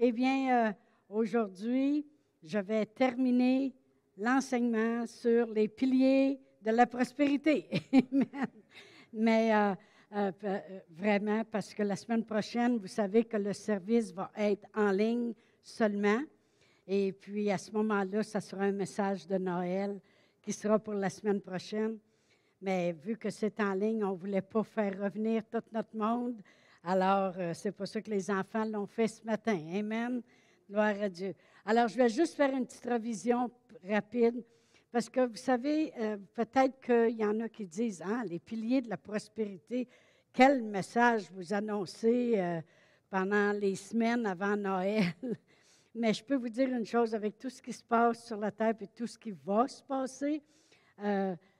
Eh bien, euh, aujourd'hui, je vais terminer l'enseignement sur les piliers de la prospérité. Mais euh, euh, vraiment, parce que la semaine prochaine, vous savez que le service va être en ligne seulement. Et puis, à ce moment-là, ça sera un message de Noël qui sera pour la semaine prochaine. Mais vu que c'est en ligne, on ne voulait pas faire revenir tout notre monde. Alors, euh, c'est pour ça que les enfants l'ont fait ce matin. Amen. Gloire à Dieu. Alors, je vais juste faire une petite révision rapide. Parce que vous savez, euh, peut-être qu'il y en a qui disent, ah, les piliers de la prospérité, quel message vous annoncez euh, pendant les semaines avant Noël? Mais je peux vous dire une chose, avec tout ce qui se passe sur la terre et tout ce qui va se passer,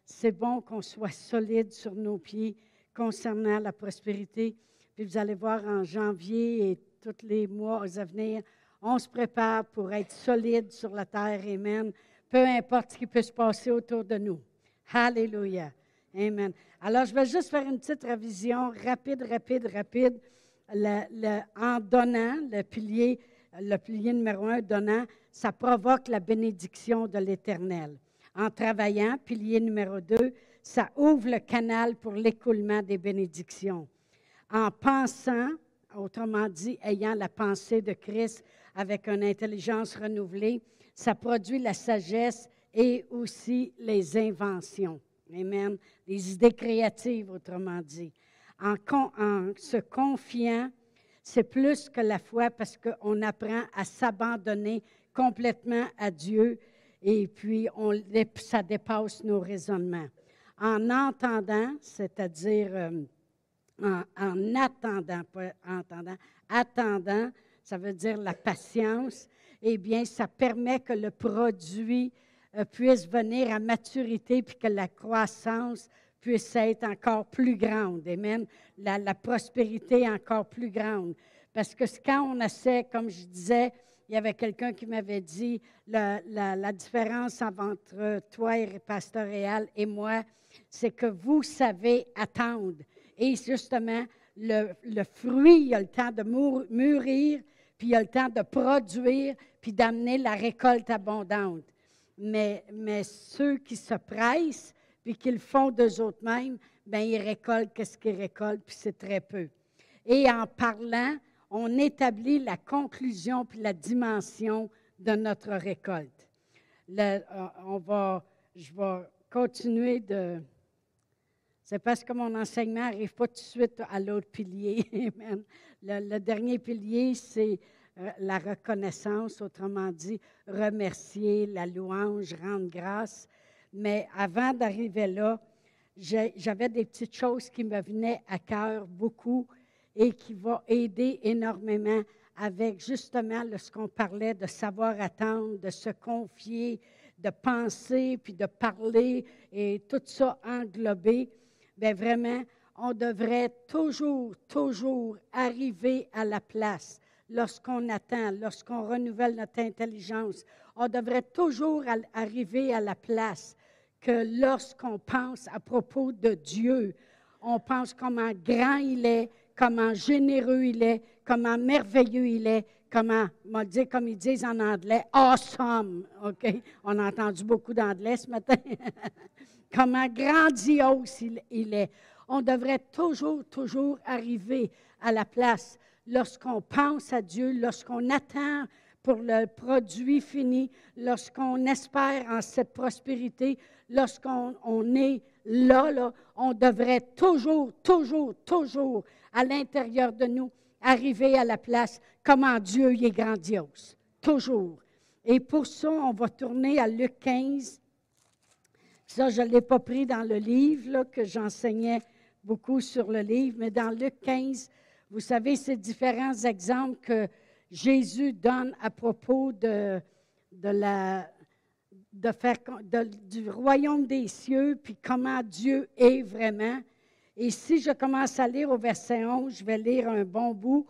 c'est bon qu'on soit solide sur nos pieds concernant la prospérité. Puis vous allez voir en janvier et tous les mois à venir, on se prépare pour être solide sur la terre. Amen. Peu importe ce qui peut se passer autour de nous. Alléluia. Amen. Alors, je vais juste faire une petite révision rapide, rapide, rapide. en donnant, le pilier, le pilier numéro un, donnant, ça provoque la bénédiction de l'Éternel. En travaillant, pilier numéro deux, ça ouvre le canal pour l'écoulement des bénédictions en pensant, autrement dit, ayant la pensée de Christ avec une intelligence renouvelée, ça produit la sagesse et aussi les inventions. Amen. Les idées créatives, autrement dit. En, se confiant, c'est plus que la foi parce qu'on apprend à s'abandonner complètement à Dieu et puis on, ça dépasse nos raisonnements. En entendant, c'est-à-dire euh, en, attendant, pas entendant, attendant, ça veut dire la patience, eh bien, ça permet que le produit euh, puisse venir à maturité puis que la croissance puisse être encore plus grande. Amen. La, la prospérité encore plus grande. Parce que quand on essaie, comme je disais, il y avait quelqu'un qui m'avait dit la, la, différence entre toi et Pasteur Réal et moi, c'est que vous savez attendre. Et justement, le, fruit, il a le temps de mûrir, puis il a le temps de produire, puis d'amener la récolte abondante. Mais, mais ceux qui se pressent, puis qui le font d'eux autres mêmes, bien, ils récoltent qu'est-ce qu'ils récoltent, puis c'est très peu. Et en parlant, on établit la conclusion puis la dimension de notre récolte. Euh, on va, je vais continuer de, c'est parce que mon enseignement n'arrive pas tout de suite à l'autre pilier. le, dernier pilier, c'est euh, la reconnaissance, autrement dit, remercier, la louange, rendre grâce. Mais avant d'arriver là, j'avais des petites choses qui me venaient à cœur beaucoup et qui vont aider énormément avec justement ce qu'on parlait de savoir attendre, de se confier, de penser, puis de parler et tout ça englobé bien vraiment, on devrait toujours, toujours arriver à la place lorsqu'on attend, lorsqu'on renouvelle notre intelligence. On devrait toujours arriver à la place que lorsqu'on pense à propos de Dieu, on pense comment grand il est, comment généreux il est, comment merveilleux il est, comment, dit, comme ils disent en anglais, awesome. OK? On a entendu beaucoup d'anglais ce matin. comment grandiose il, est. On devrait toujours, toujours arriver à la place lorsqu'on pense à Dieu, lorsqu'on attend pour le produit fini, lorsqu'on espère en cette prospérité, lorsqu'on est là, là, on devrait toujours, toujours, toujours, à l'intérieur de nous, arriver à la place comment Dieu y est grandiose. Toujours. Et pour ça, on va tourner à Luc 15, ça, je ne l'ai pas pris dans le livre, que j'enseignais beaucoup sur le livre, mais dans Luc 15, vous savez, ces différents exemples que Jésus donne à propos de, de la, de faire, du royaume des cieux, puis comment Dieu est vraiment. Et si je commence à lire au verset 11, je vais lire un bon bout.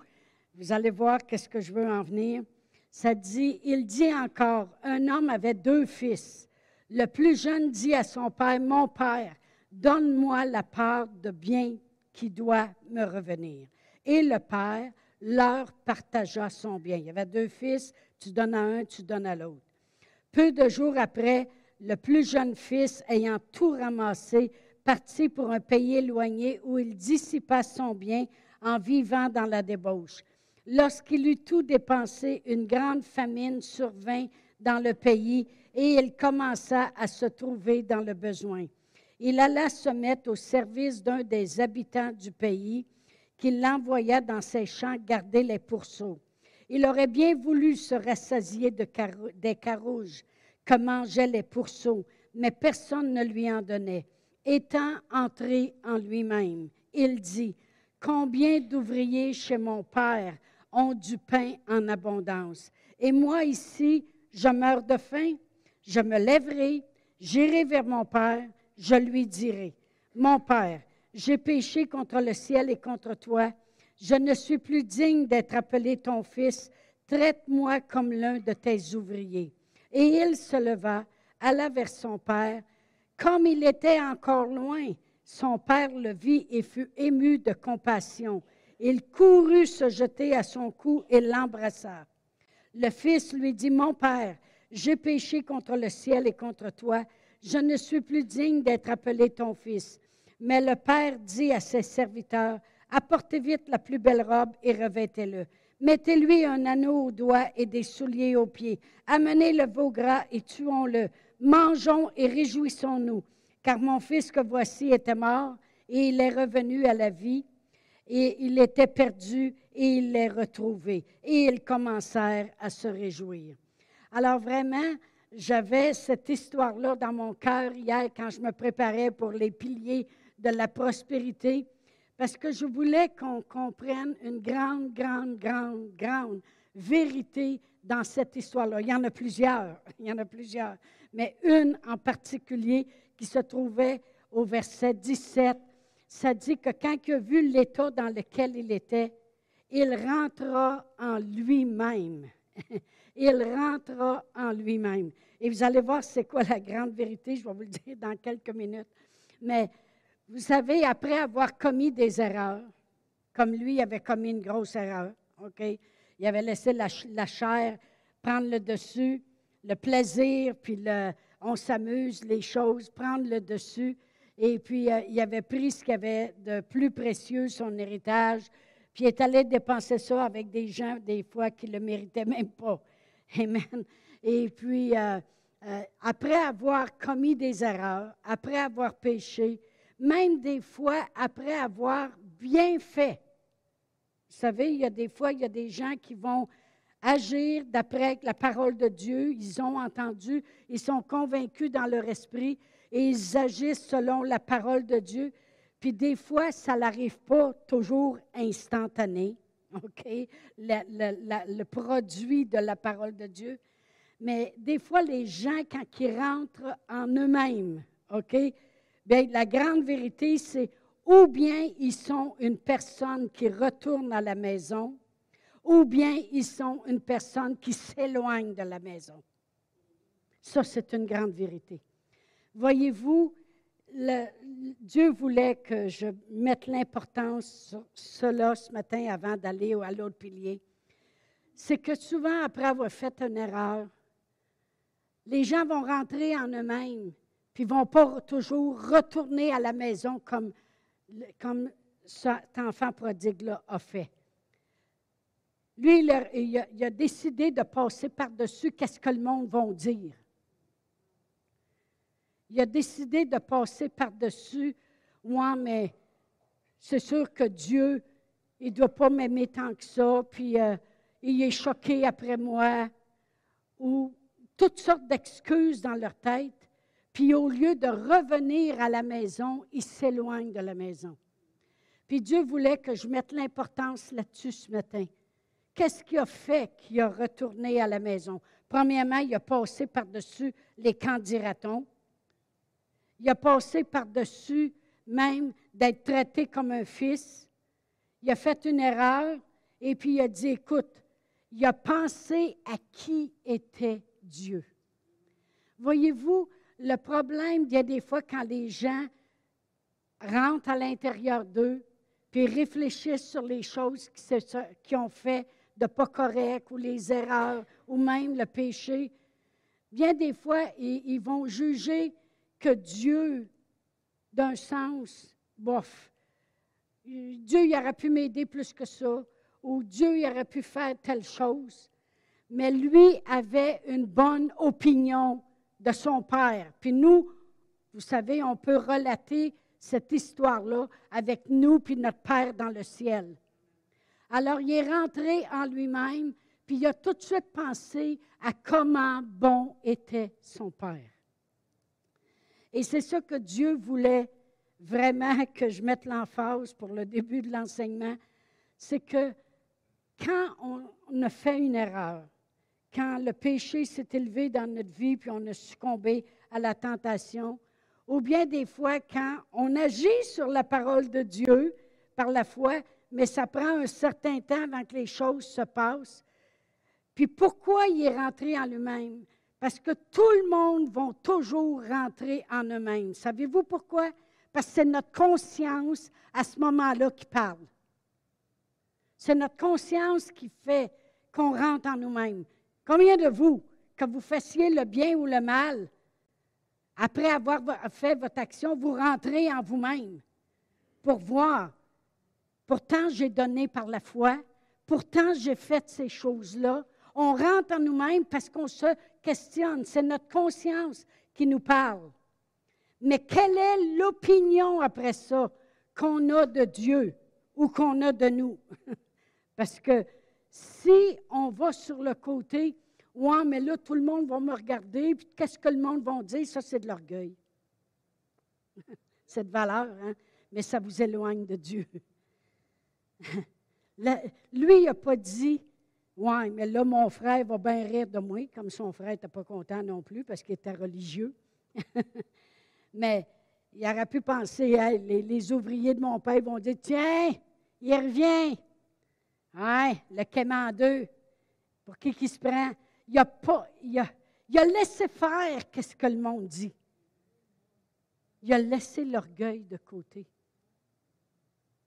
Vous allez voir qu'est-ce que je veux en venir. Ça dit, il dit encore, un homme avait deux fils. Le plus jeune dit à son père, Mon père, donne-moi la part de bien qui doit me revenir. Et le père leur partagea son bien. Il y avait deux fils, tu donnes à un, tu donnes à l'autre. Peu de jours après, le plus jeune fils, ayant tout ramassé, partit pour un pays éloigné où il dissipa son bien en vivant dans la débauche. Lorsqu'il eut tout dépensé, une grande famine survint dans le pays et il commença à se trouver dans le besoin. Il alla se mettre au service d'un des habitants du pays qui l'envoya dans ses champs garder les pourceaux. Il aurait bien voulu se rassasier de des carouges que mangeaient les pourceaux, mais personne ne lui en donnait. Étant entré en lui-même, il dit, Combien d'ouvriers chez mon Père ont du pain en abondance, et moi ici, je meurs de faim? Je me lèverai, j'irai vers mon Père, je lui dirai, Mon Père, j'ai péché contre le ciel et contre toi. Je ne suis plus digne d'être appelé ton fils. Traite-moi comme l'un de tes ouvriers. Et il se leva, alla vers son père. Comme il était encore loin, son père le vit et fut ému de compassion. Il courut se jeter à son cou et l'embrassa. Le fils lui dit, Mon père, j'ai péché contre le ciel et contre toi. Je ne suis plus digne d'être appelé ton fils. Mais le père dit à ses serviteurs, Apportez vite la plus belle robe et revêtez-le. Mettez-lui un anneau au doigt et des souliers aux pieds. Amenez le veau gras et tuons-le. Mangeons et réjouissons-nous, car mon fils que voici était mort et il est revenu à la vie, et il était perdu et il l'est retrouvé. Et ils commencèrent à se réjouir. Alors vraiment, j'avais cette histoire-là dans mon cœur hier quand je me préparais pour les piliers de la prospérité parce que je voulais qu'on comprenne une grande, grande, grande, grande vérité dans cette histoire-là. Il y en a plusieurs, il y en a plusieurs, mais une en particulier qui se trouvait au verset 17, ça dit que quand il a vu l'état dans lequel il était, il rentra en lui-même. il rentra en lui-même. Et vous allez voir c'est quoi la grande vérité, je vais vous le dire dans quelques minutes. Mais vous savez, après avoir commis des erreurs, comme lui avait commis une grosse erreur, OK? Il avait laissé la, chair prendre le dessus, le plaisir, puis le, on s'amuse, les choses, prendre le dessus. Et puis, euh, il avait pris ce qu'il avait de plus précieux, son héritage, puis il est allé dépenser ça avec des gens, des fois, qui ne le méritaient même pas. Amen. Et puis, euh, euh, après avoir commis des erreurs, après avoir péché, même des fois après avoir bien fait. Vous savez, il y a des fois, il y a des gens qui vont agir d'après la parole de Dieu. Ils ont entendu, ils sont convaincus dans leur esprit et ils agissent selon la parole de Dieu. Puis des fois, ça n'arrive pas toujours instantané, OK, le, produit de la parole de Dieu. Mais des fois, les gens, quand ils rentrent en eux-mêmes, OK, Bien, la grande vérité, c'est ou bien ils sont une personne qui retourne à la maison, ou bien ils sont une personne qui s'éloigne de la maison. Ça, c'est une grande vérité. Voyez-vous, Dieu voulait que je mette l'importance sur cela ce matin avant d'aller à l'autre pilier. C'est que souvent, après avoir fait une erreur, les gens vont rentrer en eux-mêmes puis ne vont pas toujours retourner à la maison comme, comme cet enfant prodigue-là a fait. Lui, il a, décidé de passer par-dessus qu'est-ce que le monde va dire. Il a décidé de passer par-dessus, moi, mais c'est sûr que Dieu, il ne doit pas m'aimer tant que ça, puis euh, il est choqué après moi, ou toutes sortes d'excuses dans leur tête. Puis au lieu de revenir à la maison, il s'éloigne de la maison. Puis Dieu voulait que je mette l'importance là-dessus ce matin. Qu'est-ce qui a fait qu'il a retourné à la maison? Premièrement, il a passé par-dessus les candidatons. Il a passé par-dessus même d'être traité comme un fils. Il a fait une erreur et puis il a dit, écoute, il a pensé à qui était Dieu. Voyez-vous, le problème, il y des fois quand les gens rentrent à l'intérieur d'eux, puis réfléchissent sur les choses qu'ils ont fait de pas correct ou les erreurs ou même le péché, bien des fois, ils, vont juger que Dieu, d'un sens, bof, Dieu il aurait pu m'aider plus que ça, ou Dieu il aurait pu faire telle chose. Mais lui avait une bonne opinion de son Père. Puis nous, vous savez, on peut relater cette histoire-là avec nous puis notre Père dans le ciel. Alors, il est rentré en lui-même, puis il a tout de suite pensé à comment bon était son Père. Et c'est ça que Dieu voulait vraiment que je mette l'emphase pour le début de l'enseignement, c'est que quand on a fait une erreur, quand le péché s'est élevé dans notre vie, puis on a succombé à la tentation, ou bien des fois quand on agit sur la parole de Dieu par la foi, mais ça prend un certain temps avant que les choses se passent. Puis pourquoi il est rentré en lui-même? Parce que tout le monde va toujours rentrer en eux-mêmes. Savez-vous pourquoi? Parce que c'est notre conscience à ce moment-là qui parle. C'est notre conscience qui fait qu'on rentre en nous-mêmes. Combien de vous, que vous fassiez le bien ou le mal, après avoir fait votre action, vous rentrez en vous-même pour voir. Pourtant, j'ai donné par la foi. Pourtant, j'ai fait ces choses-là. On rentre en nous-mêmes parce qu'on se questionne. C'est notre conscience qui nous parle. Mais quelle est l'opinion après ça qu'on a de Dieu ou qu'on a de nous? parce que si on va sur le côté, Ouais, mais là, tout le monde va me regarder, puis qu'est-ce que le monde va dire? Ça, c'est de l'orgueil. Cette valeur, hein? Mais ça vous éloigne de Dieu. lui, il n'a pas dit, ouais, mais là, mon frère va bien rire de moi, comme son frère n'était pas content non plus parce qu'il était religieux. mais il aurait pu penser, les, ouvriers de mon père vont dire, tiens, il revient. Ouais, le quémandeux, pour qui qui se prend? il a, pas, il a, laissé faire qu'est-ce que le monde dit. Il a laissé l'orgueil de côté.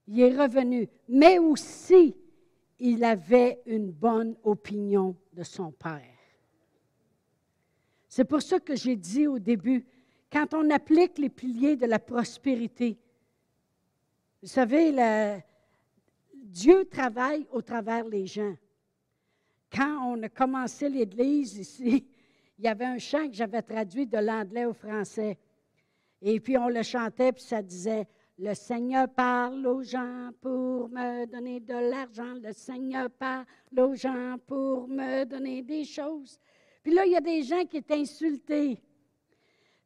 Il est revenu, mais aussi il avait une bonne opinion de son Père. C'est pour ça que j'ai dit au début, quand on applique les piliers de la prospérité, vous savez, Dieu travaille au travers des gens quand on a commencé l'Église ici, il y avait un chant que j'avais traduit de l'anglais au français. Et puis on le chantait, puis ça disait Le Seigneur parle aux gens pour me donner de l'argent. Le Seigneur parle aux gens pour me donner des choses. Puis là, il y a des gens qui étaient insultés.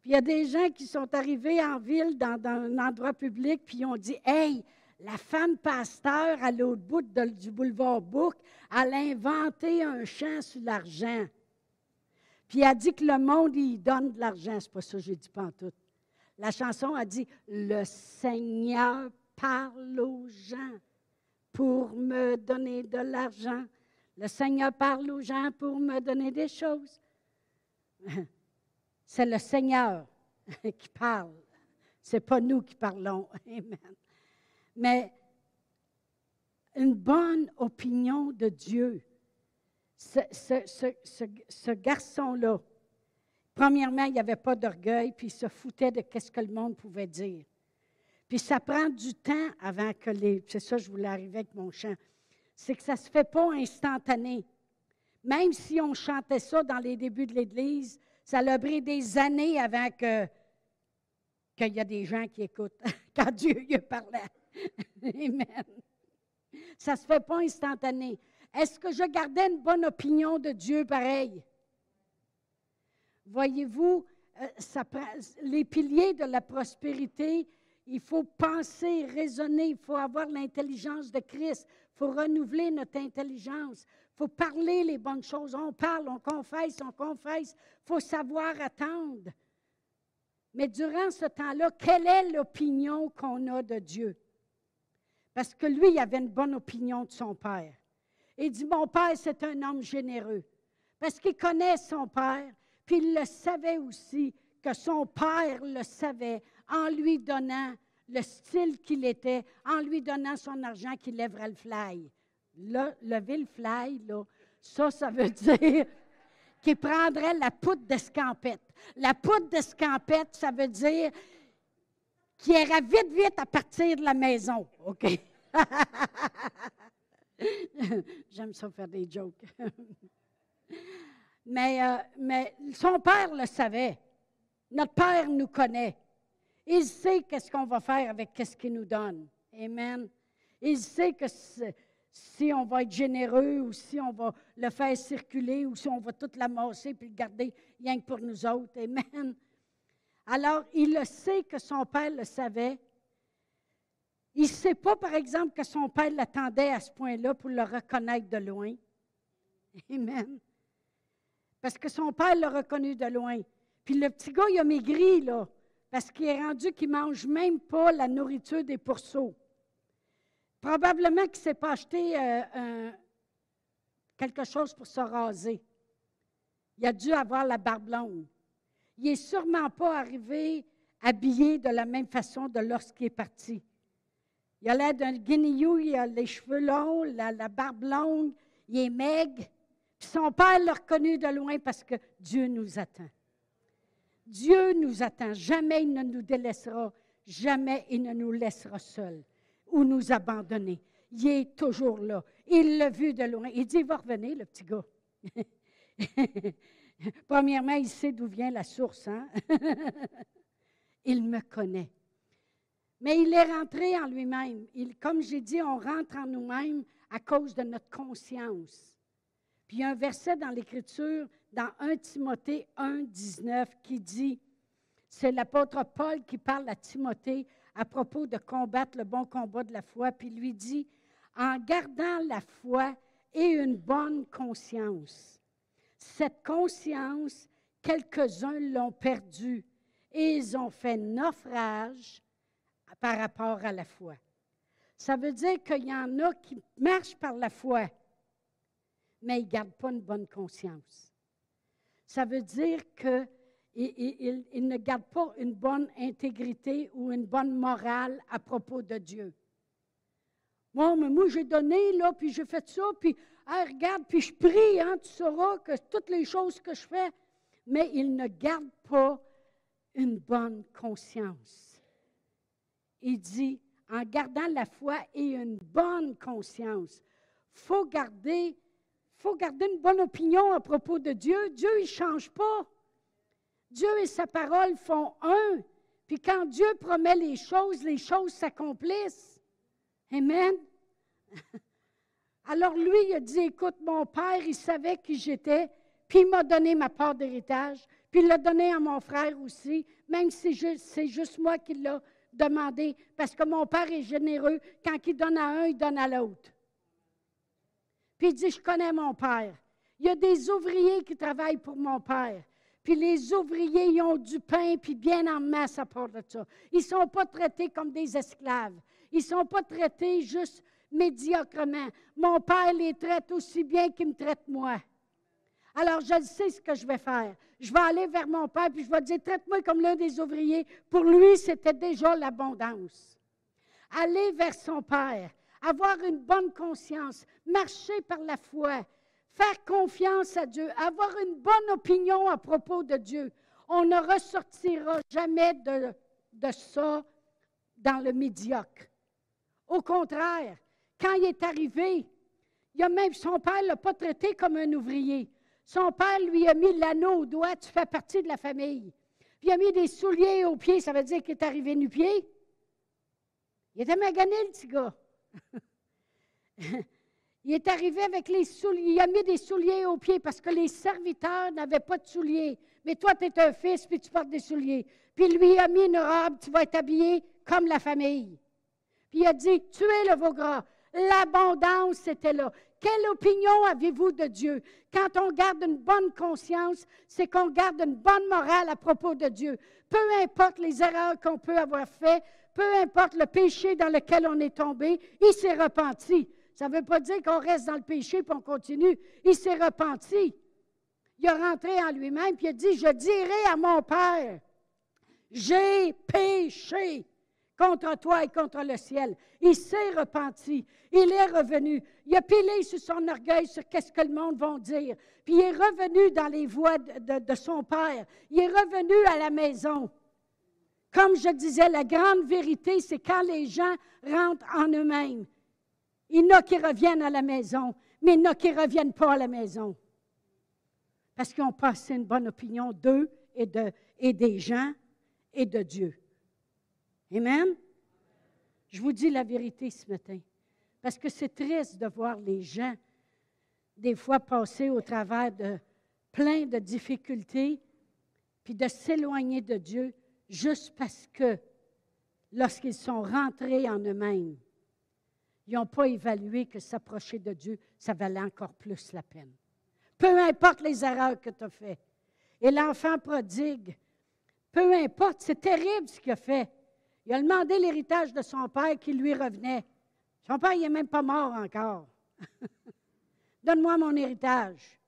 Puis il y a des gens qui sont arrivés en ville, dans, un endroit public, puis ils ont dit Hey, la femme pasteur à l'autre bout du boulevard Bourg, elle a inventé un chant sur l'argent. Puis elle a dit que le monde, il donne de l'argent. C'est pas ça que j'ai dit pas tout. La chanson a dit Le Seigneur parle aux gens pour me donner de l'argent. Le Seigneur parle aux gens pour me donner des choses. C'est le Seigneur qui parle. C'est pas nous qui parlons. Amen mais une bonne opinion de Dieu. Ce, garçon-là, premièrement, il n'y avait pas d'orgueil, puis il se foutait de ce que le monde pouvait dire. Puis ça prend du temps avant que les... C'est ça, je voulais arriver avec mon chant. C'est que ça ne se fait pas instantané. Même si on chantait ça dans les débuts de l'Église, ça a pris des années avant que qu'il y a des gens qui écoutent quand Dieu parlait. Amen. Ça ne se fait pas instantané. Est-ce que je gardais une bonne opinion de Dieu pareil? Voyez-vous, euh, les piliers de la prospérité, il faut penser, raisonner, il faut avoir l'intelligence de Christ, il faut renouveler notre intelligence, il faut parler les bonnes choses. On parle, on confesse, on confesse, il faut savoir attendre. Mais durant ce temps-là, quelle est l'opinion qu'on a de Dieu? Parce que lui, il avait une bonne opinion de son père. Il dit, mon père, c'est un homme généreux. Parce qu'il connaît son père, puis il le savait aussi que son père le savait en lui donnant le style qu'il était, en lui donnant son argent qu'il lèverait le fly. Là, lever le fly, là, ça, ça veut dire qu'il prendrait la poudre d'escampette. La poudre d'escampette, ça veut dire qu'il irait vite, vite à partir de la maison. OK? J'aime ça faire des jokes. mais, euh, mais son père le savait. Notre père nous connaît. Il sait qu'est-ce qu'on va faire avec ce qu'il nous donne. Amen. Il sait que si on va être généreux ou si on va le faire circuler ou si on va tout l'amasser puis le garder rien que pour nous autres. Amen. Alors, il le sait que son père le savait. Il ne sait pas, par exemple, que son père l'attendait à ce point-là pour le reconnaître de loin. Amen. Parce que son père l'a reconnu de loin. Puis le petit gars, il a maigri, là, parce qu'il est rendu qu'il ne mange même pas la nourriture des pourceaux. Probablement qu'il ne s'est pas acheté euh, quelque chose pour se raser. Il a dû avoir la barbe longue. Il n'est sûrement pas arrivé habillé de la même façon de lorsqu'il est parti. Il a l'air d'un guinéou, il a les cheveux longs, la, barbe longue, il est maigre. Son père l'a reconnu de loin parce que Dieu nous attend. Dieu nous attend. Jamais il ne nous délaissera. Jamais il ne nous laissera seuls ou nous abandonner. Il est toujours là. Il l'a vu de loin. Il dit, il va revenir, le petit gars. Premièrement, il sait d'où vient la source. Hein? il me connaît. Mais il est rentré en lui-même. comme j'ai dit, on rentre en nous-mêmes à cause de notre conscience. Puis il y a un verset dans l'Écriture, dans 1 Timothée 1, 19, qui dit, c'est l'apôtre Paul qui parle à Timothée à propos de combattre le bon combat de la foi, puis lui dit, en gardant la foi et une bonne conscience. Cette conscience, quelques-uns l'ont perdue et ils ont fait naufrage par rapport à la foi. Ça veut dire qu'il y en a qui marchent par la foi, mais ils ne gardent pas une bonne conscience. Ça veut dire que il, ne garde pas une bonne intégrité ou une bonne morale à propos de Dieu. Bon, mais moi, j'ai donné, là, puis j'ai fait ça, puis, regarde, puis je prie, hein, tu sauras que toutes les choses que je fais, mais il ne garde pas une bonne conscience. Il dit, en gardant la foi et une bonne conscience, faut garder, faut garder une bonne opinion à propos de Dieu. Dieu, il ne change pas. Dieu et sa parole font un. Puis quand Dieu promet les choses, les choses s'accomplissent. Amen. Alors lui, il a dit, écoute, mon père, il savait qui j'étais, puis il m'a donné ma part d'héritage, puis il l'a donné à mon frère aussi, même si c'est juste moi qui l'ai demandé, parce que mon père est généreux. Quand il donne à un, il donne à l'autre. Il dit, je connais mon père. Il y a des ouvriers qui travaillent pour mon père. Puis les ouvriers, ils ont du pain, puis bien en masse à part de ça. Ils ne sont pas traités comme des esclaves. Ils ne sont pas traités juste médiocrement. Mon père les traite aussi bien qu'il me traite moi. Alors, je sais ce que je vais faire. Je vais aller vers mon père, puis je vais dire, traite-moi comme l'un des ouvriers. Pour lui, c'était déjà l'abondance. Aller vers son père, avoir une bonne conscience, marcher par la foi, faire confiance à Dieu, avoir une bonne opinion à propos de Dieu. On ne ressortira jamais de, ça dans le médiocre. Au contraire, quand il est arrivé, il a même, son père ne l'a pas traité comme un ouvrier. Son père lui a mis l'anneau au doigt, tu fais partie de la famille. Puis il a mis des souliers aux pieds, ça veut dire qu'il est arrivé nu-pied. Il était magané, le petit gars. Il est arrivé avec les souliers. Il a mis des souliers aux pieds parce que les serviteurs n'avaient pas de souliers. Mais toi, tu es un fils, puis tu portes des souliers. Puis lui a mis une robe, tu vas être habillé comme la famille. Puis il a dit, tuez le veau gras. L'abondance était là. Quelle opinion avez-vous de Dieu? Quand on garde une bonne conscience, c'est qu'on garde une bonne morale à propos de Dieu. Peu importe les erreurs qu'on peut avoir faites, peu importe le péché dans lequel on est tombé, il s'est repenti. Ça ne veut pas dire qu'on reste dans le péché et on continue. Il s'est repenti. Il a rentré en lui-même puis il a dit Je dirai à mon Père, j'ai péché. contre toi et contre le ciel. Il s'est repenti. Il est revenu. Il a pilé sur son orgueil sur qu'est-ce que le monde va dire. Puis il est revenu dans les voies de son Père. Il est revenu à la maison. Comme je disais, la grande vérité, c'est quand les gens rentrent en eux-mêmes. Il y en a qui reviennent à la maison, mais il y en a qui ne reviennent pas à la maison. Parce qu'ils ont passé une bonne opinion d'eux et, et des gens et de Dieu. Amen? Je vous dis la vérité ce matin. Parce que c'est triste de voir les gens, des fois, passer au travers de plein de difficultés, puis de s'éloigner de Dieu juste parce que lorsqu'ils sont rentrés en eux-mêmes, ils n'ont pas évalué que s'approcher de Dieu, ça valait encore plus la peine. Peu importe les erreurs que tu as faites. Et l'enfant prodigue, peu importe, c'est terrible ce qu'il a fait. Il a demandé l'héritage de son père qui lui revenait. Son père, il n'est même pas mort encore. Donne-moi mon héritage.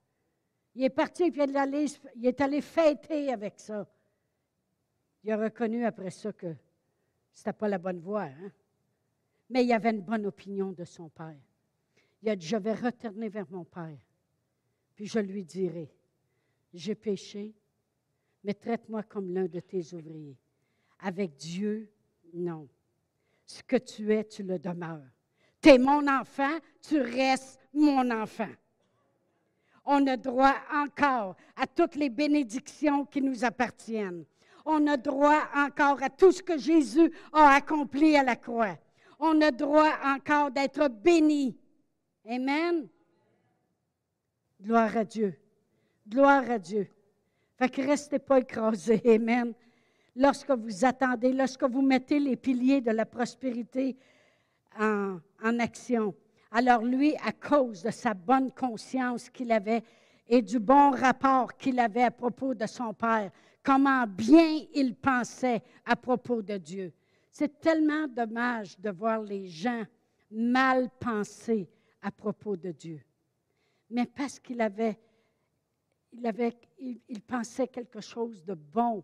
Il est parti, puis il est allé fêter avec ça. Il a reconnu après ça que ce n'était pas la bonne voie. Hein? Mais il avait une bonne opinion de son père. Il a dit, je vais retourner vers mon père, puis je lui dirai, j'ai péché, mais traite-moi comme l'un de tes ouvriers. Avec Dieu, non. Ce que tu es, tu le demeures. Tu es mon enfant, tu restes mon enfant. On a droit encore à toutes les bénédictions qui nous appartiennent. On a droit encore à tout ce que Jésus a accompli à la croix. On a droit encore d'être béni. Amen. Gloire à Dieu. Gloire à Dieu. Fait que restez pas écrasés. Amen lorsque vous attendez, lorsque vous mettez les piliers de la prospérité en, action. Alors lui, à cause de sa bonne conscience qu'il avait et du bon rapport qu'il avait à propos de son Père, comment bien il pensait à propos de Dieu. C'est tellement dommage de voir les gens mal penser à propos de Dieu. Mais parce qu'il avait, il, avait, il pensait quelque chose de bon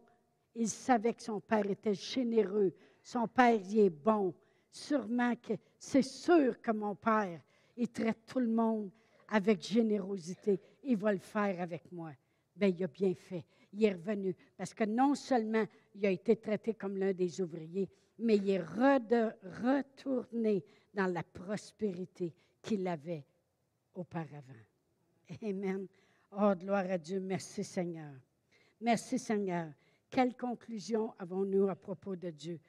il savait que son père était généreux. Son père y est bon. Sûrement que c'est sûr que mon père, il traite tout le monde avec générosité. Il va le faire avec moi. Bien, il a bien fait. Il est revenu. Parce que non seulement il a été traité comme l'un des ouvriers, mais il est retourné dans la prospérité qu'il avait auparavant. Amen. Oh, gloire à Dieu. Merci Seigneur. Merci Seigneur. Quelle conclusion avons-nous à propos de Dieu?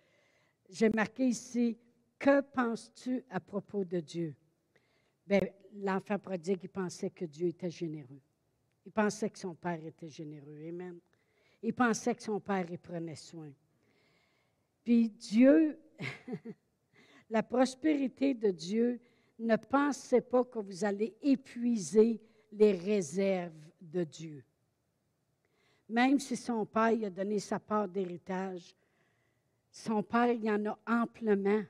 J'ai marqué ici, que penses-tu à propos de Dieu? Bien, l'enfant prodigue, il pensait que Dieu était généreux. Il pensait que son père était généreux. Amen. Il pensait que son père y prenait soin. Puis Dieu, la prospérité de Dieu, ne pensez pas que vous allez épuiser les réserves de Dieu. Même si son père a donné sa part d'héritage, son père, il en a amplement.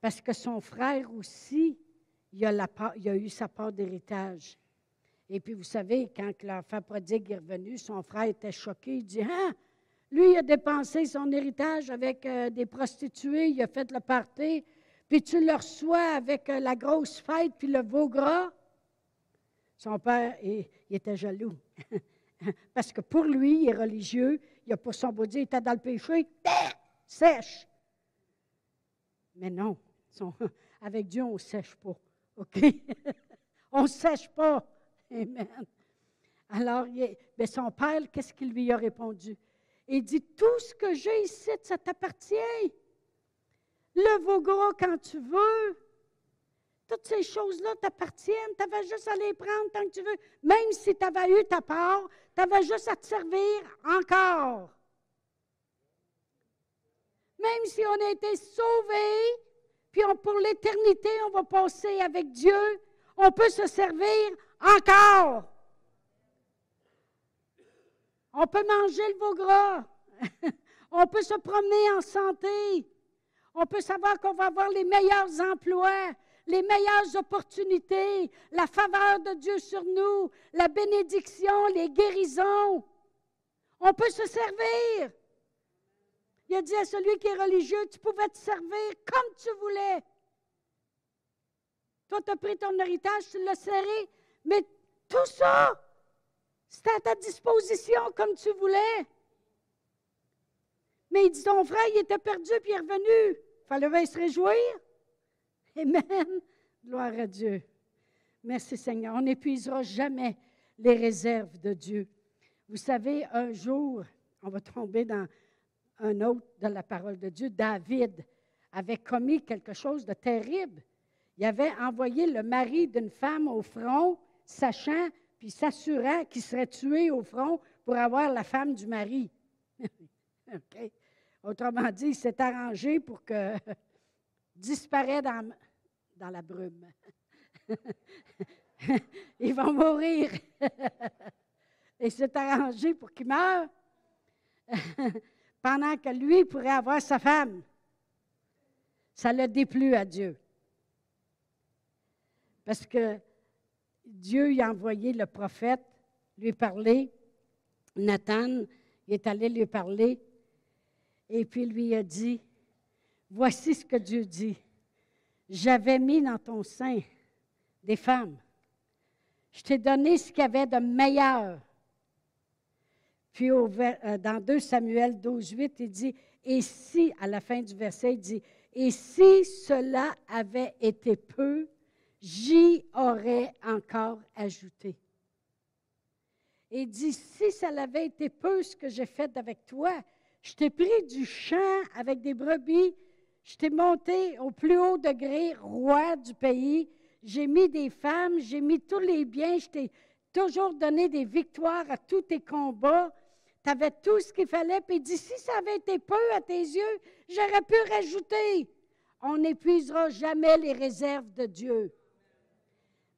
Parce que son frère aussi, il a eu sa part d'héritage. Et puis, vous savez, quand l'enfant prodigue est revenu, son frère était choqué. Il dit Ah, lui, il a dépensé son héritage avec euh, des prostituées, il a fait le party, puis tu le reçois avec euh, la grosse fête, puis le veau gras. Son père, il était jaloux. Parce que pour lui, il est religieux, il a pour son beau dire, il était dans le péché, sèche. Mais non, avec Dieu, on ne sèche pas. OK? on ne sèche pas. Amen. Alors, mais son père, qu'est-ce qu'il lui a répondu? Il dit, tout ce que j'ai ici, ça t'appartient. Le veau gras quand tu veux. Toutes ces choses-là t'appartiennent. Tu avais juste à les prendre tant que tu veux. Même si tu avais eu ta part, tu avais juste à te servir encore. Même si on a été sauvés, puis pour l'éternité, on va passer avec Dieu, on peut se servir encore. On peut manger le veau gras. on peut se promener en santé. On peut savoir qu'on va avoir les meilleurs emplois les meilleures opportunités, la faveur de Dieu sur nous, la bénédiction, les guérisons. On peut se servir. Il a dit à celui qui est religieux, tu pouvais te servir comme tu voulais. Toi, tu as pris ton héritage, tu l'as serré, mais tout ça, c'était à ta disposition comme tu voulais. Mais il dit, ton frère, il était perdu, puis il est revenu. Fallait se réjouir. Amen. Gloire à Dieu. Merci Seigneur. On n'épuisera jamais les réserves de Dieu. Vous savez, un jour, on va tomber dans un autre de la parole de Dieu. David avait commis quelque chose de terrible. Il avait envoyé le mari d'une femme au front, sachant puis s'assurant qu'il serait tué au front pour avoir la femme du mari. Autrement dit, il s'est arrangé pour que disparaît dans, la brume. Ils vont mourir. Et s'est arrangé pour qu'il meure pendant que lui pourrait avoir sa femme. Ça l'a déplu à Dieu. Parce que Dieu lui a envoyé le prophète lui parler. Nathan est allé lui parler et puis lui a dit, voici ce que Dieu dit. J'avais mis dans ton sein des femmes. Je t'ai donné ce qu'il y avait de meilleur. Puis euh, dans 2 Samuel 12, 8, il dit, et si, à la fin du verset, il dit, et si cela avait été peu, j'y aurais encore ajouté. Et dit, si ça avait été peu ce que j'ai fait avec toi, je t'ai pris du champ avec des brebis, je t'ai monté au plus haut degré, roi du pays, j'ai mis des femmes, j'ai mis tous les biens, je t'ai toujours donné des victoires à tous tes combats. Tu avais tout ce qu'il fallait. Puis il dit, si ça avait été peu à tes yeux, j'aurais pu rajouter. On n'épuisera jamais les réserves de Dieu.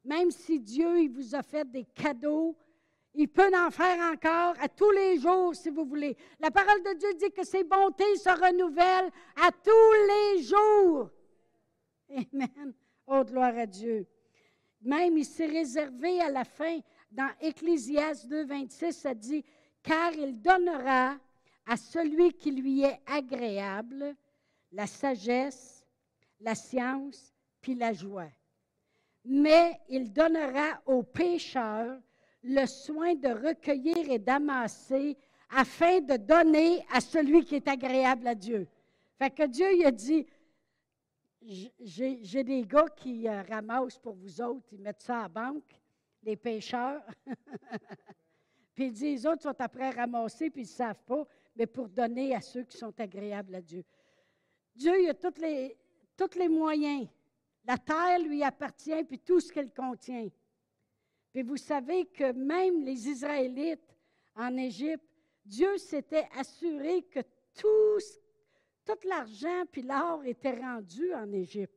Même si Dieu vous a fait des cadeaux, il peut en faire encore à tous les jours, si vous voulez. La parole de Dieu dit que ses bontés se renouvellent à tous les jours. Amen. Oh, gloire à Dieu. Même, il s'est réservé à la fin, dans Ecclésias 2, 26, ça dit, car il donnera à celui qui lui est agréable la sagesse, la science, puis la joie. Mais il donnera aux pécheurs le soin de recueillir et d'amasser afin de donner à celui qui est agréable à Dieu. Fait que Dieu, il a dit, j'ai des gars qui euh, ramassent pour vous autres, ils mettent ça à banque, les pêcheurs. puis ils disent, les autres sont après ramasser, puis ils ne savent pas, mais pour donner à ceux qui sont agréables à Dieu. Dieu, il a tous les, tous les moyens. La terre lui appartient, puis tout ce qu'elle contient. Puis vous savez que même les Israélites en Égypte, Dieu s'était assuré que tout, l'argent puis l'or était rendu en Égypte.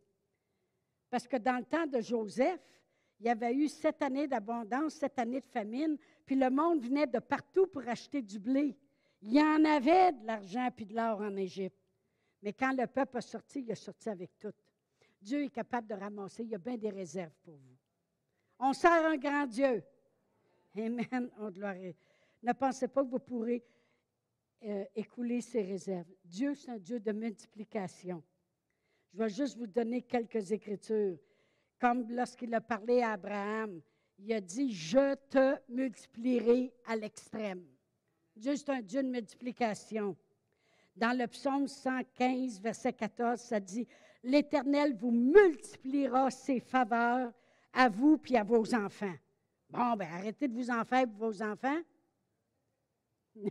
Parce que dans le temps de Joseph, il y avait eu sept années d'abondance, sept années de famine, puis le monde venait de partout pour acheter du blé. Il y en avait de l'argent puis de l'or en Égypte. Mais quand le peuple a sorti, il a sorti avec tout. Dieu est capable de ramasser. Il y a bien des réserves pour vous. On sert un grand Dieu. Amen. On gloire. Ne pensez pas que vous pourrez euh, écouler ses réserves. Dieu, c'est un Dieu de multiplication. Je vais juste vous donner quelques écritures. Comme lorsqu'il a parlé à Abraham, il a dit, je te multiplierai à l'extrême. Dieu, c'est un Dieu de multiplication. Dans le psaume 115, verset 14, ça dit, L'Éternel vous multipliera ses faveurs à vous puis à vos enfants. Bon, ben arrêtez de vous en faire pour vos enfants.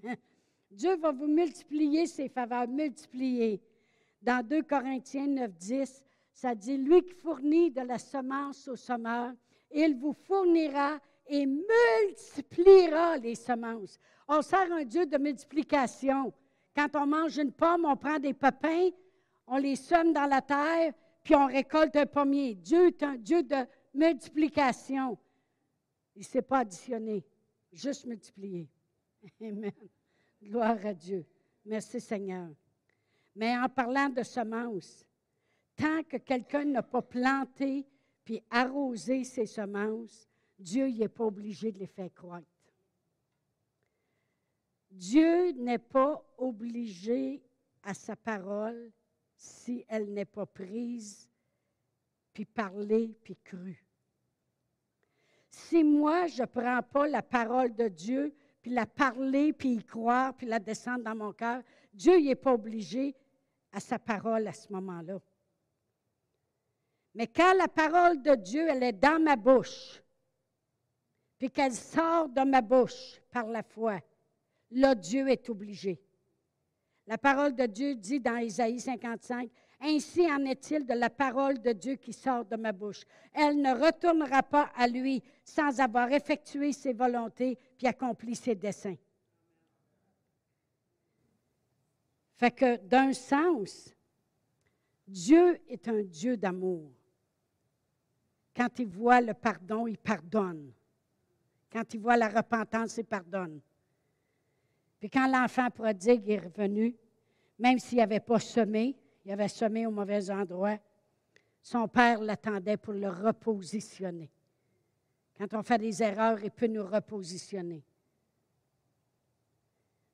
Dieu va vous multiplier ses faveurs, multiplier. Dans 2 Corinthiens 9, 10, ça dit, lui qui fournit de la semence aux semeurs, il vous fournira et multipliera les semences. On sert un Dieu de multiplication. Quand on mange une pomme, on prend des pépins, on les sème dans la terre, puis on récolte un pommier. Dieu est un Dieu de multiplication. Il ne s'est pas additionné, juste multiplié. Amen. Gloire à Dieu. Merci Seigneur. Mais en parlant de semences, tant que quelqu'un n'a pas planté puis arrosé ses semences, Dieu n'est pas obligé de les faire croître. Dieu n'est pas obligé à sa parole si elle n'est pas prise, puis parlée, puis crue. Si moi, je ne prends pas la parole de Dieu, puis la parler, puis y croire, puis la descendre dans mon cœur, Dieu n'est pas obligé à sa parole à ce moment-là. Mais quand la parole de Dieu, elle est dans ma bouche, puis qu'elle sort de ma bouche par la foi, là, Dieu est obligé. La parole de Dieu dit dans Isaïe 55, Ainsi en est-il de la parole de Dieu qui sort de ma bouche. Elle ne retournera pas à lui sans avoir effectué ses volontés puis accompli ses desseins. Fait que d'un sens, Dieu est un Dieu d'amour. Quand il voit le pardon, il pardonne. Quand il voit la repentance, il pardonne. Puis quand l'enfant prodigue est revenu, même s'il n'avait pas semé, il avait semé au mauvais endroit, son père l'attendait pour le repositionner. Quand on fait des erreurs, il peut nous repositionner.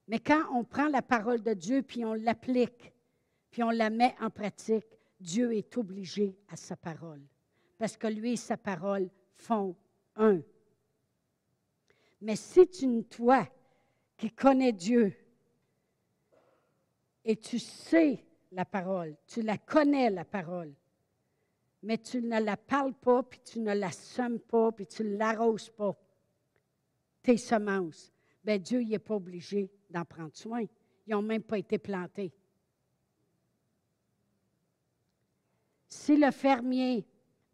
Mais quand on prend la parole de Dieu, puis on l'applique, puis on la met en pratique, Dieu est obligé à sa parole parce que lui et sa parole font un. Mais si tu, toi, qui connais Dieu, et tu sais la parole, tu la connais la parole, mais tu ne la parles pas, puis tu ne la sèmes pas, puis tu ne l'arroses pas, tes semences, bien Dieu n'est pas obligé d'en prendre soin. Ils n'ont même pas été plantés. Si le fermier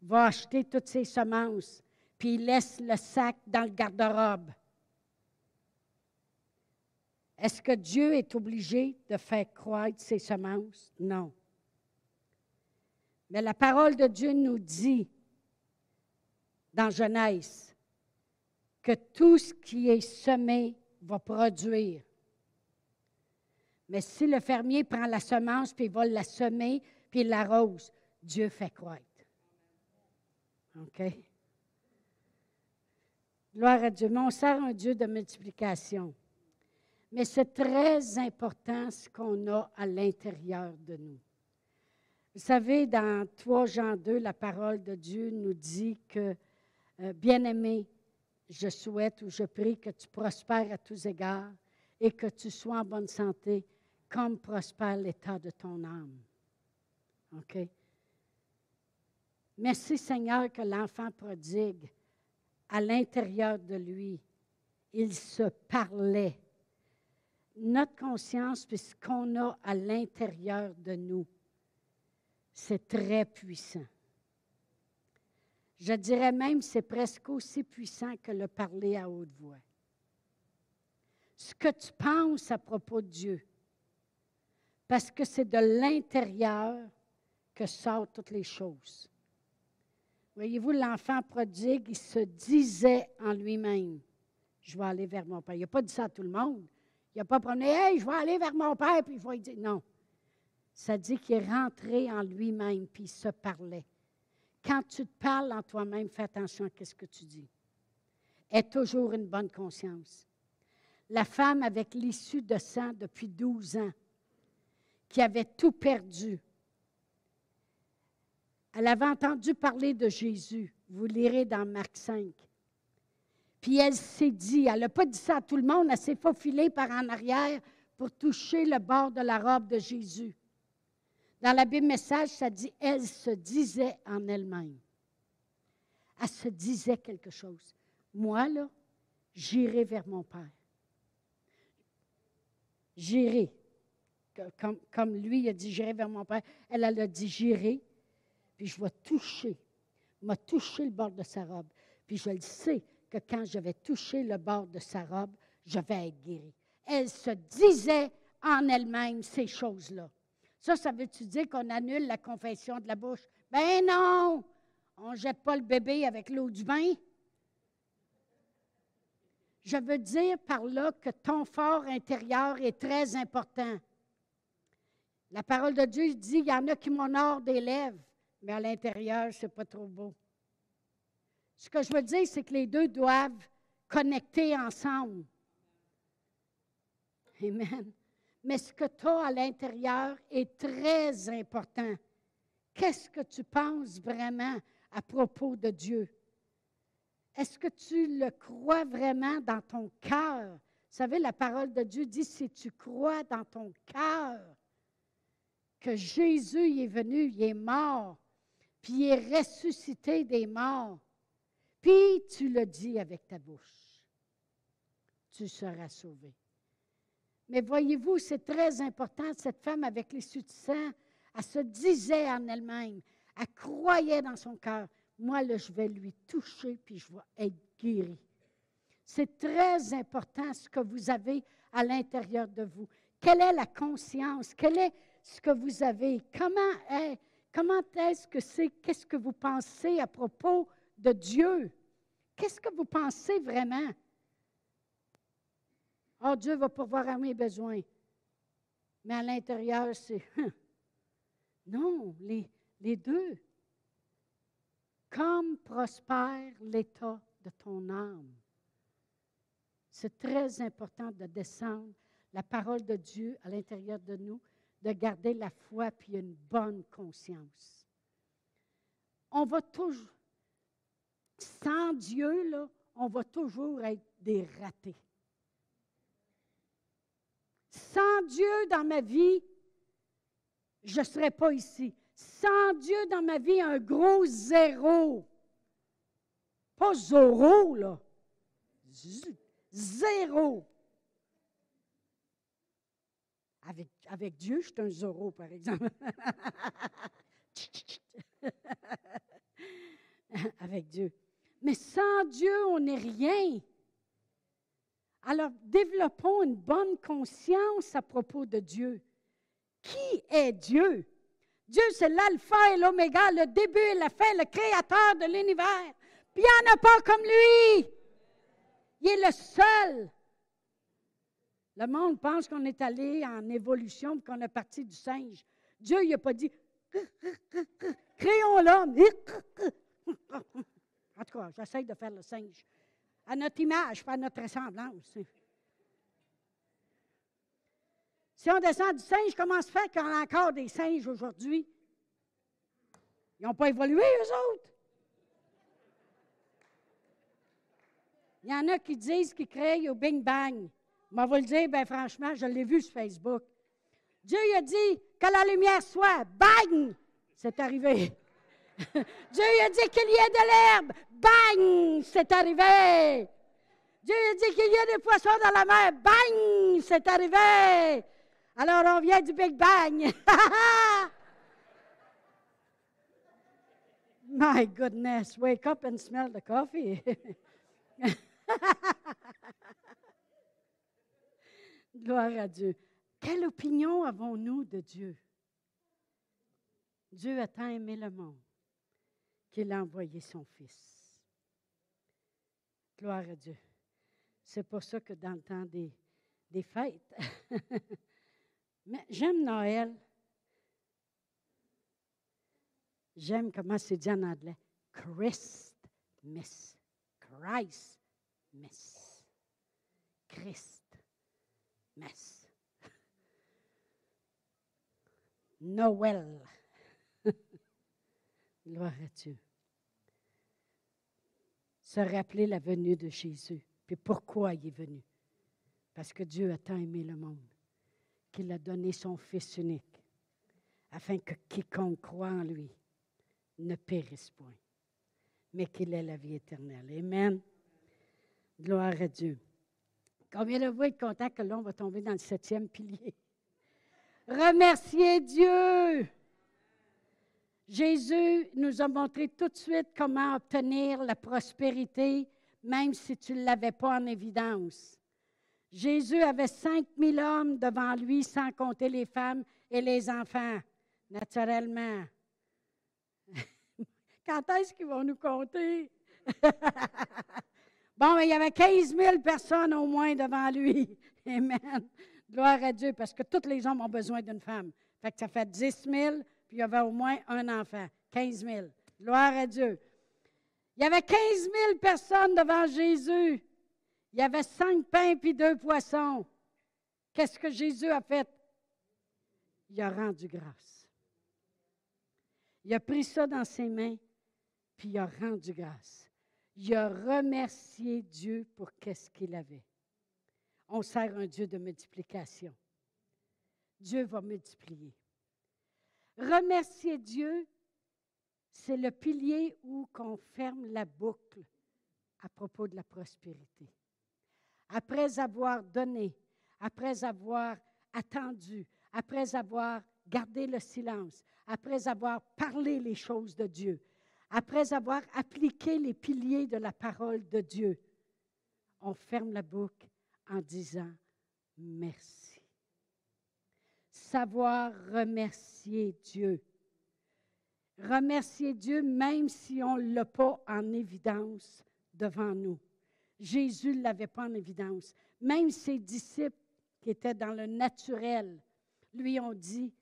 va acheter toutes ses semences, puis il laisse le sac dans le garde-robe. Est-ce que Dieu est obligé de faire croître ses semences? Non. Mais la parole de Dieu nous dit dans Genèse que tout ce qui est semé va produire. Mais si le fermier prend la semence, puis il va la semer, puis il l'arrose, Dieu fait croître. OK? Gloire à Dieu. Mais on sert un Dieu de multiplication. Mais c'est très important ce qu'on a à l'intérieur de nous. Vous savez, dans 3 Jean 2, la parole de Dieu nous dit que, euh, bien-aimé, je souhaite ou je prie que tu prospères à tous égards et que tu sois en bonne santé comme prospère l'état de ton âme. OK? Merci Seigneur que l'enfant prodigue, à l'intérieur de lui, il se parlait. Notre conscience, puis ce qu'on a à l'intérieur de nous, c'est très puissant. Je dirais même c'est presque aussi puissant que le parler à haute voix. Ce que tu penses à propos de Dieu, parce que c'est de l'intérieur que sortent toutes les choses. Voyez-vous, l'enfant prodigue, il se disait en lui-même, je vais aller vers mon Père. Il n'a pas dit ça à tout le monde. Il n'a pas promené, hey, je vais aller vers mon Père, puis il va dire, non. Ça dit qu'il est rentré en lui-même, puis il se parlait. Quand tu te parles en toi-même, fais attention à ce que tu dis. Aie toujours une bonne conscience. La femme avec l'issue de sang depuis 12 ans, qui avait tout perdu, elle avait entendu parler de Jésus. Vous lirez dans Marc 5. Puis elle s'est dit, elle n'a pas dit ça à tout le monde, elle s'est faufilée par en arrière pour toucher le bord de la robe de Jésus. Dans la Bible Message, ça dit, elle se disait en elle-même. Elle se disait quelque chose. Moi, là, j'irai vers mon Père. J'irai. Comme, lui a dit, j'irai vers mon Père. Elle, elle a dit, j'irai puis je vais toucher, m'a touché le bord de sa robe. Puis je le sais que quand je vais toucher le bord de sa robe, je vais être guéri. Elle se disait en elle-même ces choses-là. Ça, ça veut-tu dire qu'on annule la confession de la bouche? Ben non! On ne jette pas le bébé avec l'eau du bain. Je veux dire par là que ton fort intérieur est très important. La parole de Dieu dit, il y en a qui m'honorent des lèvres mais à l'intérieur, ce n'est pas trop beau. Ce que je veux dire, c'est que les deux doivent connecter ensemble. Amen. mais ce que tu as à l'intérieur est très important. Qu'est-ce que tu penses vraiment à propos de Dieu? Est-ce que tu le crois vraiment dans ton cœur? Vous savez, la parole de Dieu dit, si tu crois dans ton cœur que Jésus est venu, il est mort, puis il est ressuscité des morts, puis tu le dis avec ta bouche, tu seras sauvé. Mais voyez-vous, c'est très important, cette femme avec les de sang, elle se disait en elle-même, elle croyait dans son cœur, moi, là, je vais lui toucher, puis je vais être guéri. C'est très important ce que vous avez à l'intérieur de vous. Quelle est la conscience? Quel est ce que vous avez? Comment est, comment est-ce que c'est? Qu'est-ce que vous pensez à propos de Dieu? Qu'est-ce que vous pensez vraiment? Oh, Dieu va pourvoir à mes besoins. Mais à l'intérieur, c'est... Non, les, les deux comme prospère l'état de ton âme. C'est très important de descendre la parole de Dieu à l'intérieur de nous, de garder la foi puis une bonne conscience. On va toujours, sans Dieu, on va toujours être des ratés. Sans Dieu dans ma vie, je ne serais pas ici. Sans Dieu dans ma vie, un gros zéro. Pas zéro, là. zéro. Avec, avec Dieu, je suis un zéro, par exemple. avec Dieu. Mais sans Dieu, on n'est rien. Alors, développons une bonne conscience à propos de Dieu. Qui est Dieu? Dieu, c'est l'alpha et l'oméga, le début et la fin, le créateur de l'univers. Puis il n'y en a pas comme lui. Il est le seul. Le monde pense qu'on est allé en évolution, qu'on est parti du singe. Dieu, il n'a pas dit créons l'homme. En tout cas, j'essaie de faire le singe. À notre image, pas à notre ressemblance. Si on descend du singe, comment se fait qu'on a encore des singes aujourd'hui? Ils n'ont pas évolué, eux autres. Il y en a qui disent qu'ils créent au Bing Bang. Moi, vous le dire, ben franchement, je l'ai vu sur Facebook. Dieu a dit que la lumière soit. Bang! C'est arrivé. Dieu a dit qu'il y ait de l'herbe. Bang! C'est arrivé. Dieu a dit qu'il y ait des poissons dans la mer. Bang! C'est arrivé. Alors, on vient du Big Bang. My goodness, wake up and smell the coffee. Gloire à Dieu. Quelle opinion avons-nous de Dieu? Dieu a tant aimé le monde qu'il a envoyé son Fils. Gloire à Dieu. C'est pour ça que dans le temps des, fêtes, Mais j'aime Noël. J'aime comment c'est dit en anglais. Christmas. Christ. Miss. Christ. Mess. Noël. Gloire à Dieu. Se rappeler la venue de Jésus. Puis pourquoi il est venu? Parce que Dieu a tant aimé le monde qu'il a donné son Fils unique, afin que quiconque croit en lui ne périsse point, mais qu'il ait la vie éternelle. Amen. Gloire à Dieu. Combien de vous êtes content que l'on va tomber dans le septième pilier? Remerciez Dieu. Jésus nous a montré tout de suite comment obtenir la prospérité, même si tu ne l'avais pas en évidence. Jésus avait 5000 hommes devant lui, sans compter les femmes et les enfants, naturellement. Quand est-ce qu'ils vont nous compter? bon, il y avait 15 000 personnes au moins devant lui. Amen. Gloire à Dieu, parce que tous les hommes ont besoin d'une femme. Fait ça fait 10 000, il y avait au moins un enfant. 15 000. Gloire à Dieu. Il y avait 15 000 personnes devant Jésus. Il y avait cinq pains puis deux poissons. Qu'est-ce que Jésus a fait? Il a rendu grâce. Il a pris ça dans ses mains, puis il a rendu grâce. Il a remercié Dieu pour qu'est-ce qu'il avait. On sert un Dieu de multiplication. Dieu va multiplier. Remercier Dieu, c'est le pilier où qu'on ferme la boucle à propos de la prospérité. Après avoir donné, après avoir attendu, après avoir gardé le silence, après avoir parlé les choses de Dieu, après avoir appliqué les piliers de la parole de Dieu, on ferme la boucle en disant merci. Savoir remercier Dieu. Remercier Dieu même si on ne l'a pas en évidence devant nous. Jésus ne l'avait pas en évidence. Même ses disciples qui étaient dans le naturel lui ont dit,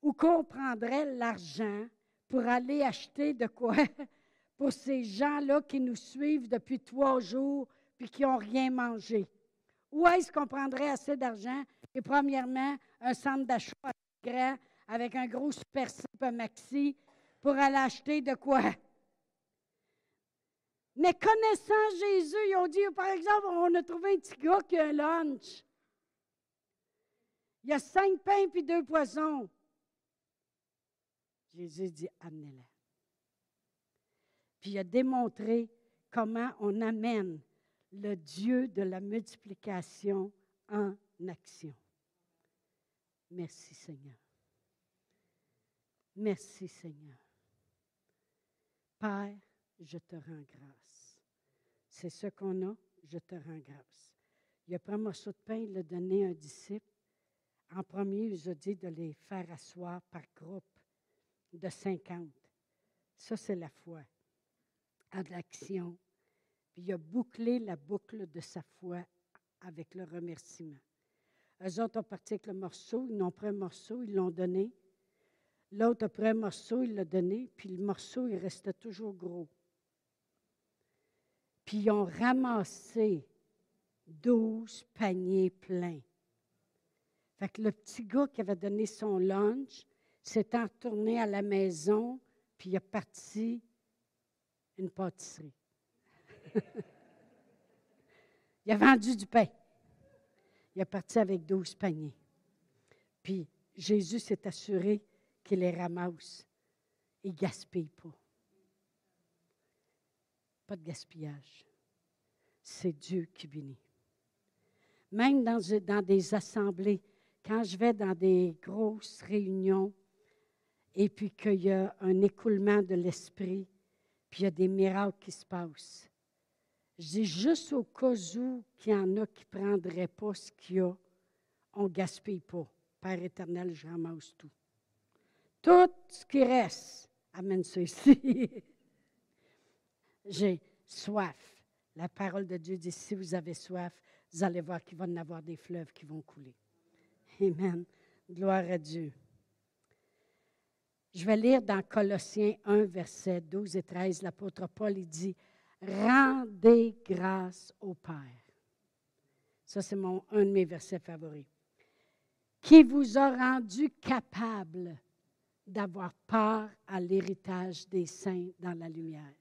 où qu'on prendrait l'argent pour aller acheter de quoi pour ces gens-là qui nous suivent depuis trois jours puis qui n'ont rien mangé. Où est-ce qu'on prendrait assez d'argent? Et premièrement, un centre d'achat grand avec un gros super un maxi pour aller acheter de quoi? Mais connaissant Jésus, ils ont dit, par exemple, on a trouvé un petit gars qui a un lunch. Il y a cinq pains puis deux poissons. Jésus dit, amenez-la. Puis il a démontré comment on amène le Dieu de la multiplication en action. Merci Seigneur. Merci Seigneur. Père, je te rends grâce. C'est ce qu'on a, je te rends grâce. Il a pris un morceau de pain, il l'a donné à un disciple. En premier, il a dit de les faire asseoir par groupe de 50. Ça, c'est la foi. À l'action. Puis il a bouclé la boucle de sa foi avec le remerciement. Eux autres ont parti avec le morceau, ils ont pris un morceau, ils l'ont donné. L'autre a pris un morceau, il l'a donné, puis le morceau, il restait toujours gros. Puis ils ont ramassé 12 paniers pleins. Fait que le petit gars qui avait donné son lunch s'est retourné à la maison, puis il a parti une pâtisserie. Il a vendu du pain. Il est parti avec 12 paniers. Puis Jésus s'est assuré qu'il les ramasse. Ne gaspille pas. Pas de gaspillage. C'est Dieu qui bénit. Même dans, dans des assemblées, quand je vais dans des grosses réunions et puis qu'il y a un écoulement de l'esprit, puis il y a des miracles qui se passent, dis juste au cas où qu'il y en a qui ne prendraient pas ce qu'il y a, on ne gaspille pas. Père éternel, je ramasse tout. Tout ce qui reste, amène ça ici. J'ai soif. La parole de Dieu dit, si vous avez soif, vous allez voir qu'il va y en avoir des fleuves qui vont couler. Amen. Gloire à Dieu. Je vais lire dans Colossiens 1, versets 12 et 13. L'apôtre Paul dit Rendez grâce au Père. Ça, c'est mon, un de mes versets favoris. Qui vous a rendu capable d'avoir part à l'héritage des saints dans la lumière.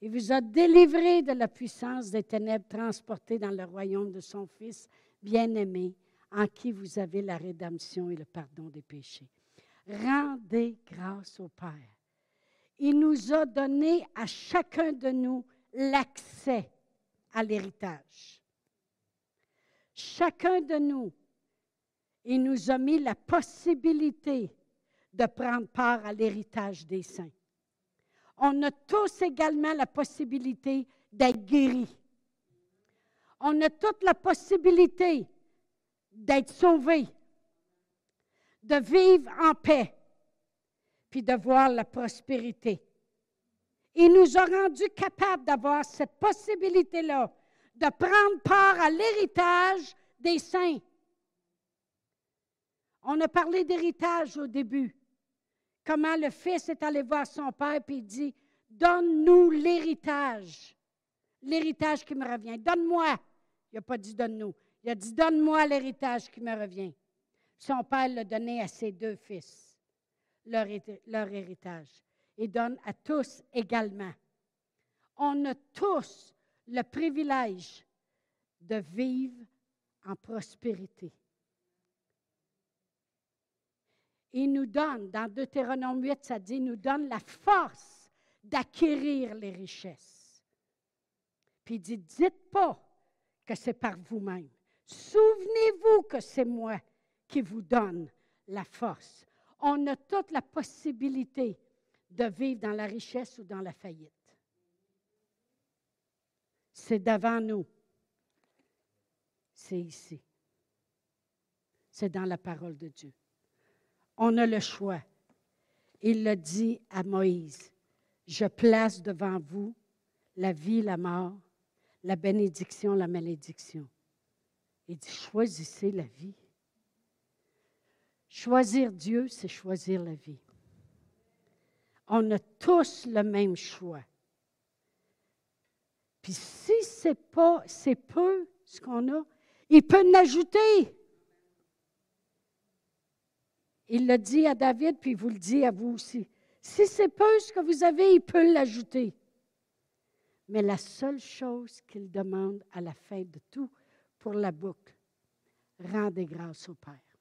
Il vous a délivré de la puissance des ténèbres transportées dans le royaume de son Fils bien-aimé, en qui vous avez la rédemption et le pardon des péchés. Rendez grâce au Père il nous a donné à chacun de nous l'accès à l'héritage. Chacun de nous, il nous a mis la possibilité de prendre part à l'héritage des saints. On a tous également la possibilité d'être guéris. On a toute la possibilité d'être sauvés, de vivre en paix, puis de voir la prospérité. Il nous a rendus capables d'avoir cette possibilité-là, de prendre part à l'héritage des saints. On a parlé d'héritage au début. Comment le fils est allé voir son père et il dit Donne-nous l'héritage. L'héritage qui me revient. Donne-moi. Il n'a pas dit donne-nous. Il a dit, donne-moi l'héritage qui me revient. Son père l'a donné à ses deux fils, leur, héritage. Il donne à tous également. On a tous le privilège de vivre en prospérité. Il nous donne, dans Deutéronome 8, ça dit, il nous donne la force d'acquérir les richesses. Puis il dit, dites pas que c'est par vous-même. Souvenez-vous que c'est moi qui vous donne la force. On a toute la possibilité de vivre dans la richesse ou dans la faillite. C'est devant nous. C'est ici. C'est dans la parole de Dieu. On a le choix. Il le dit à Moïse, je place devant vous la vie, la mort, la bénédiction, la malédiction. Il dit, choisissez la vie. Choisir Dieu, c'est choisir la vie. On a tous le même choix. Puis si c'est pas, c'est peu ce qu'on a, il peut l'ajouter. Il le dit à David, puis il vous le dit à vous aussi. Si c'est peu ce que vous avez, il peut l'ajouter. Mais la seule chose qu'il demande à la fin de tout pour la boucle, rendez grâce au Père.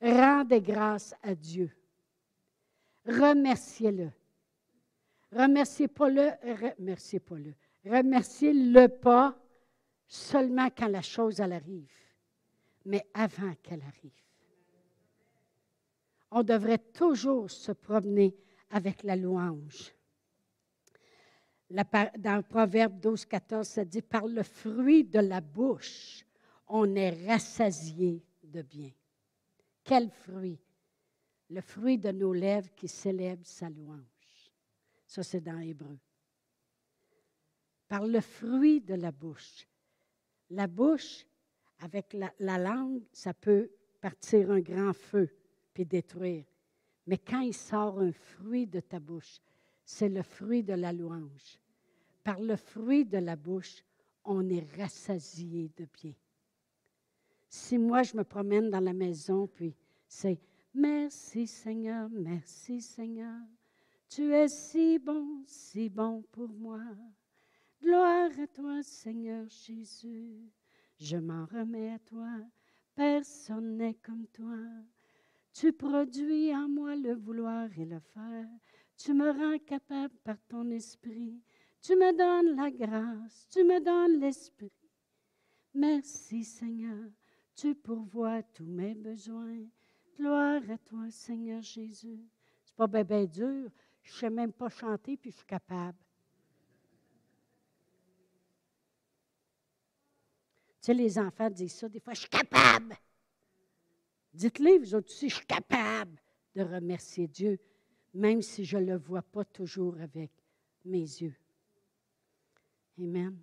Rendez grâce à Dieu. Remerciez-le. Remerciez pas le, remerciez pas le. Remerciez-le pas seulement quand la chose arrive, mais avant qu'elle arrive. On devrait toujours se promener avec la louange. dans Proverbe 12, 14, ça dit Par le fruit de la bouche, on est rassasié de bien. Quel fruit? Le fruit de nos lèvres qui célèbre sa louange. Ça, c'est dans Hébreu. Par le fruit de la bouche. La bouche, avec la, la langue, ça peut partir un grand feu puis détruire. Mais quand il sort un fruit de ta bouche, c'est le fruit de la louange. Par le fruit de la bouche, on est rassasié de bien. Si moi, je me promène dans la maison, puis c'est Merci Seigneur, merci Seigneur, tu es si bon, si bon pour moi. Gloire à toi Seigneur Jésus, je m'en remets à toi, personne n'est comme toi. Tu produis en moi le vouloir et le faire. Tu me rends capable par ton esprit. Tu me donnes la grâce, tu me donnes l'esprit. Merci Seigneur, tu pourvois tous mes besoins. Gloire à toi, Seigneur Jésus. C'est pas bien dur. Je sais même pas chanter, puis je suis capable. Tu sais, les enfants disent ça des fois, je suis capable. Dites-le, vous autres aussi, je suis capable de remercier Dieu, même si je ne le vois pas toujours avec mes yeux. Amen.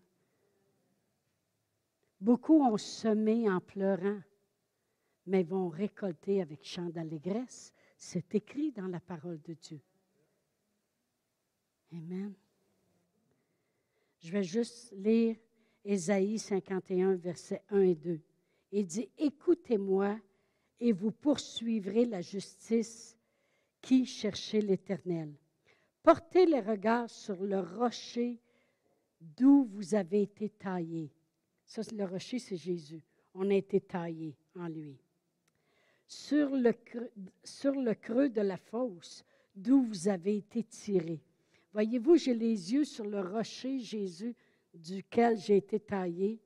Beaucoup ont semé en pleurant, mais vont récolter avec chant d'allégresse. C'est écrit dans la parole de Dieu. Amen. Je vais juste lire Ésaïe 51, versets 1 et 2. Il dit, Écoutez-moi et vous poursuivrez la justice qui cherchez l'Éternel. Portez les regards sur le rocher d'où vous avez été taillé. Ça, le rocher, c'est Jésus. On a été taillé en lui. Sur le, creux, de la fosse d'où vous avez été tiré. Voyez-vous, j'ai les yeux sur le rocher Jésus duquel j'ai été taillé,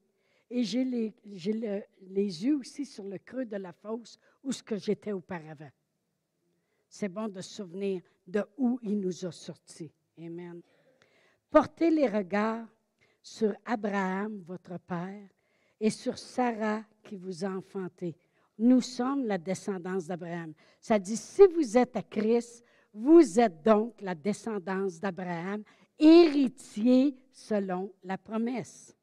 et j'ai les, les, yeux aussi sur le creux de la fosse où ce que j'étais auparavant. C'est bon de se souvenir de où il nous a sortis. Amen. Portez les regards sur Abraham, votre père, et sur Sarah qui vous a enfanté. Nous sommes la descendance d'Abraham. Ça dit, si vous êtes à Christ, vous êtes donc la descendance d'Abraham héritier selon la promesse.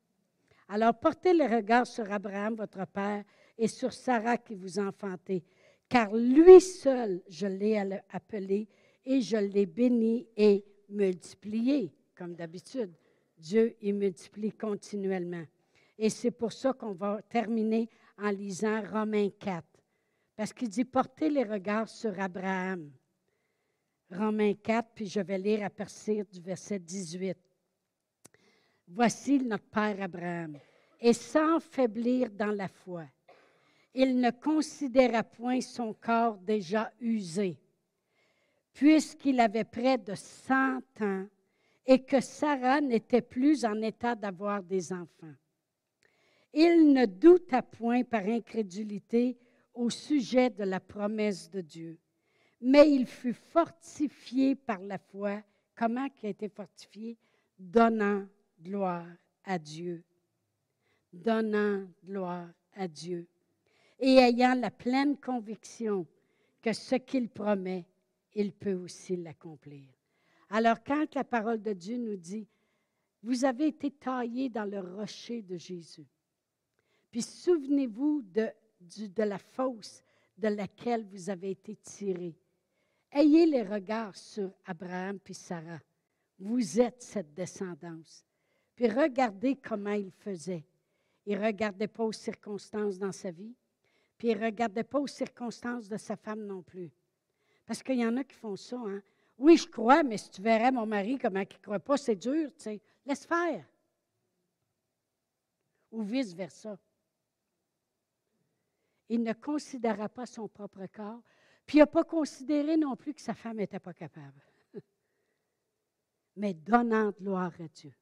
Alors portez le regard sur Abraham, votre père, et sur Sarah qui vous a enfanté, car lui seul, je l'ai appelé et je l'ai béni et multiplié, comme d'habitude. Dieu, il multiplie continuellement. Et c'est pour ça qu'on va terminer en lisant Romains 4. Parce qu'il dit portez les regards sur Abraham. Romains 4, puis je vais lire à partir du verset 18. Voici notre Père Abraham. Et sans faiblir dans la foi, il ne considéra point son corps déjà usé, puisqu'il avait près de cent ans et que Sarah n'était plus en état d'avoir des enfants. Il ne douta point par incrédulité au sujet de la promesse de Dieu, mais il fut fortifié par la foi. Comment il a été fortifié? Donnant gloire à Dieu. Donnant gloire à Dieu. Et ayant la pleine conviction que ce qu'il promet, il peut aussi l'accomplir. Alors quand la parole de Dieu nous dit, vous avez été taillés dans le rocher de Jésus, puis souvenez-vous de, de la fosse de laquelle vous avez été tirés. Ayez les regards sur Abraham puis Sarah. Vous êtes cette descendance. Puis regardez comment il faisait. Il ne regardait pas aux circonstances dans sa vie, puis il ne regardait pas aux circonstances de sa femme non plus. Parce qu'il y en a qui font ça. Hein? Oui, je crois, mais si tu verrais mon mari comment il ne croit pas, c'est dur, tu sais. Laisse faire. Ou vice-versa. Il ne considéra pas son propre corps, puis il n'a pas considéré non plus que sa femme n'était pas capable. mais donnant gloire à Dieu.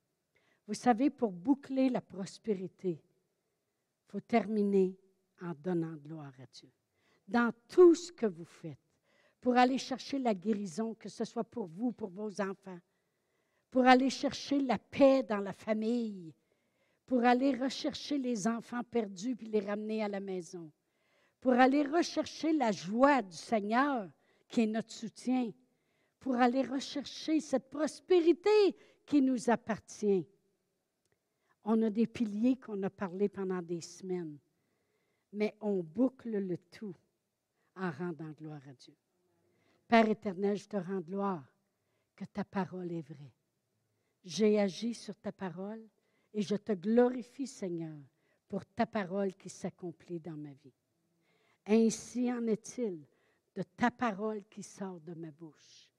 Vous savez, pour boucler la prospérité, il faut terminer en donnant gloire à Dieu. Dans tout ce que vous faites, pour aller chercher la guérison, que ce soit pour vous, pour vos enfants, pour aller chercher la paix dans la famille, pour aller rechercher les enfants perdus puis les ramener à la maison, pour aller rechercher la joie du Seigneur qui est notre soutien, pour aller rechercher cette prospérité qui nous appartient. On a des piliers qu'on a parlé pendant des semaines, mais on boucle le tout en rendant gloire à Dieu. Père éternel, je te rends gloire que ta parole est vraie. J'ai agi sur ta parole et je te glorifie, Seigneur, pour ta parole qui s'accomplit dans ma vie. Ainsi en est-il de ta parole qui sort de ma bouche.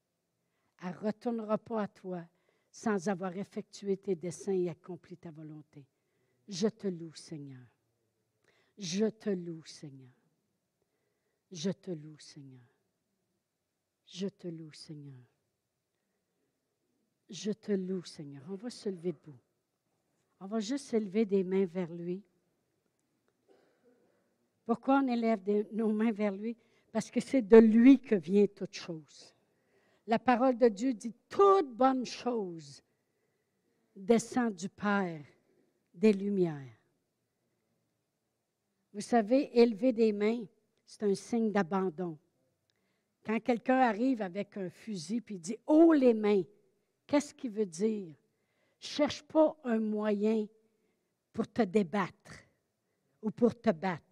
Elle ne retournera pas à toi sans avoir effectué tes desseins et accompli ta volonté. Je te loue, Seigneur. Je te loue, Seigneur. Je te loue, Seigneur. Je te loue, Seigneur. Je te loue, Seigneur. On va se lever debout. On va juste élever des mains vers lui. Pourquoi on élève nos mains vers lui? Parce que c'est de lui que vient toute chose. La parole de Dieu dit toute bonne chose descend du Père des Lumières. Vous savez, élever des mains, c'est un signe d'abandon. Quand quelqu'un arrive avec un fusil et dit Oh les mains, qu'est-ce qu'il veut dire? Cherche pas un moyen pour te débattre ou pour te battre.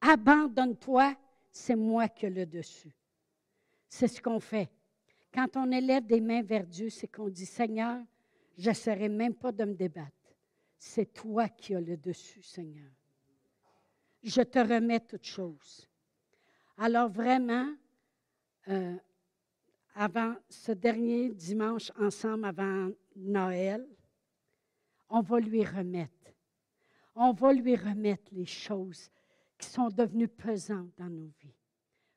Abandonne-toi, c'est moi qui ai le dessus. C'est ce qu'on fait. Quand on élève des mains vers Dieu, c'est qu'on dit Seigneur, je n'essaierai même pas de me débattre. C'est toi qui as le dessus, Seigneur. Je te remets toutes choses. Alors vraiment, euh, avant ce dernier dimanche ensemble avant Noël, on va lui remettre. On va lui remettre les choses qui sont devenues pesantes dans nos vies.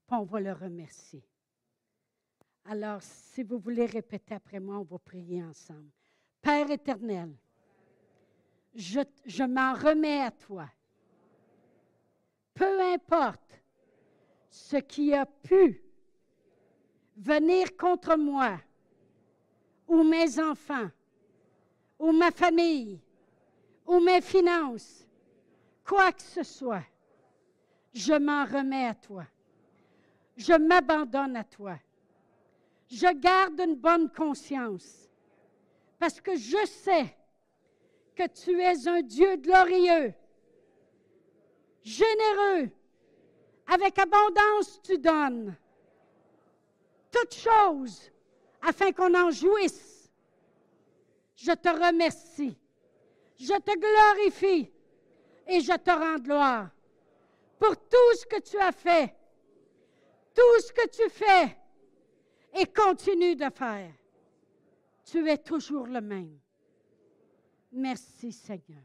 On va le remercier. Alors, si vous voulez répéter après moi, on va prier ensemble. Père éternel, je, je m'en remets à toi. Peu importe ce qui a pu venir contre moi, ou mes enfants, ou ma famille, ou mes finances, quoi que ce soit, je m'en remets à toi. Je m'abandonne à toi. Je garde une bonne conscience parce que je sais que tu es un Dieu glorieux, généreux, avec abondance tu donnes toutes choses afin qu'on en jouisse. Je te remercie. Je te glorifie Et je te rends gloire pour tout ce que tu as fait, tout ce que tu fais et continue de faire. Tu es toujours le même. Merci Seigneur.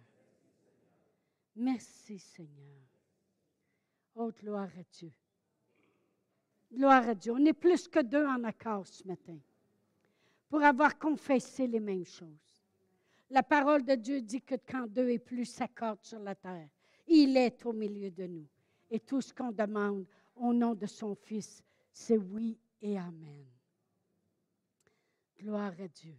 Merci Seigneur. Oh, gloire à Dieu. Gloire à Dieu. On est plus que deux en accord ce matin pour avoir confessé les mêmes choses. La parole de Dieu dit que quand deux et plus s'accordent sur la terre, il est au milieu de nous. Et tout ce qu'on demande au nom de son Fils, c'est oui et Amen. Gloire à Dieu.